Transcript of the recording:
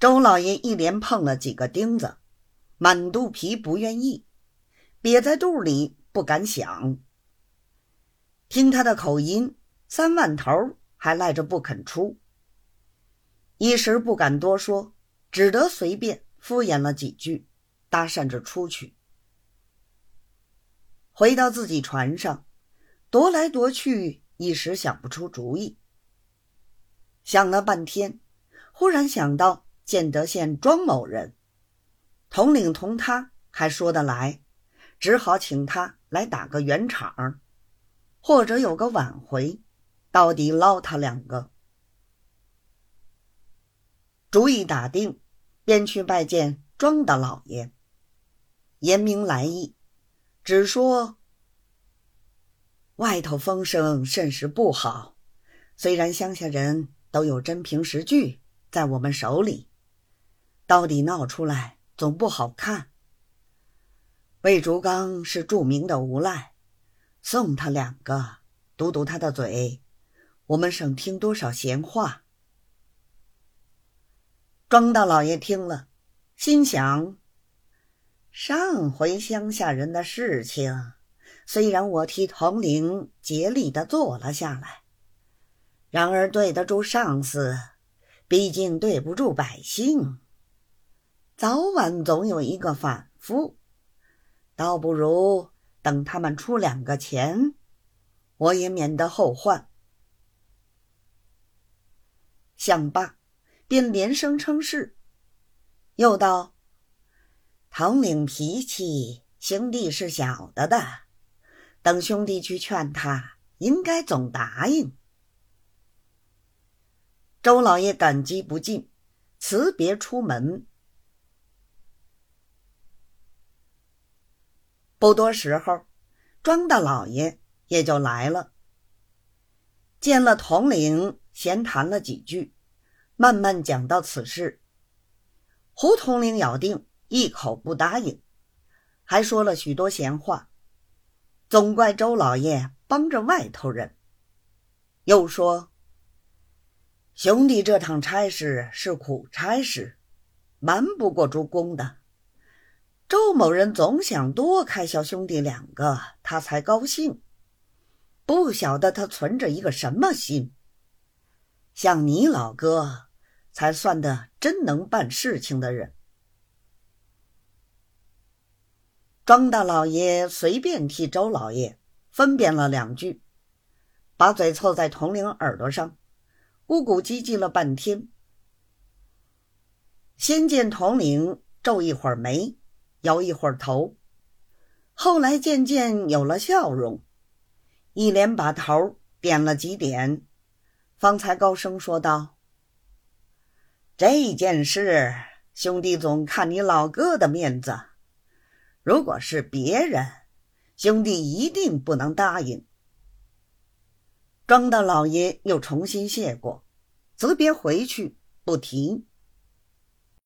周老爷一连碰了几个钉子，满肚皮不愿意，憋在肚里不敢想。听他的口音，三万头还赖着不肯出，一时不敢多说，只得随便敷衍了几句，搭讪着出去。回到自己船上，踱来踱去，一时想不出主意。想了半天，忽然想到。建德县庄某人，统领同他还说得来，只好请他来打个圆场，或者有个挽回，到底捞他两个。主意打定，便去拜见庄大老爷，言明来意，只说外头风声甚是不好，虽然乡下人都有真凭实据在我们手里。到底闹出来总不好看。魏竹刚是著名的无赖，送他两个，堵堵他的嘴，我们省听多少闲话。庄大老爷听了，心想：上回乡下人的事情，虽然我替统领竭力的做了下来，然而对得住上司，毕竟对不住百姓。早晚总有一个反复，倒不如等他们出两个钱，我也免得后患。想罢，便连声称是，又道：“统领脾气，兄弟是晓得的。等兄弟去劝他，应该总答应。”周老爷感激不尽，辞别出门。不多时候，庄大老爷也就来了。见了统领，闲谈了几句，慢慢讲到此事。胡统领咬定一口不答应，还说了许多闲话，总怪周老爷帮着外头人。又说：“兄弟这趟差事是苦差事，瞒不过主公的。”周某人总想多开销兄弟两个，他才高兴。不晓得他存着一个什么心。像你老哥，才算得真能办事情的人。庄大老爷随便替周老爷分辨了两句，把嘴凑在统领耳朵上，咕咕唧唧了半天。先见统领皱一会儿眉。摇一会儿头，后来渐渐有了笑容，一连把头点了几点，方才高声说道：“这件事，兄弟总看你老哥的面子。如果是别人，兄弟一定不能答应。”庄大老爷又重新谢过，辞别回去，不提。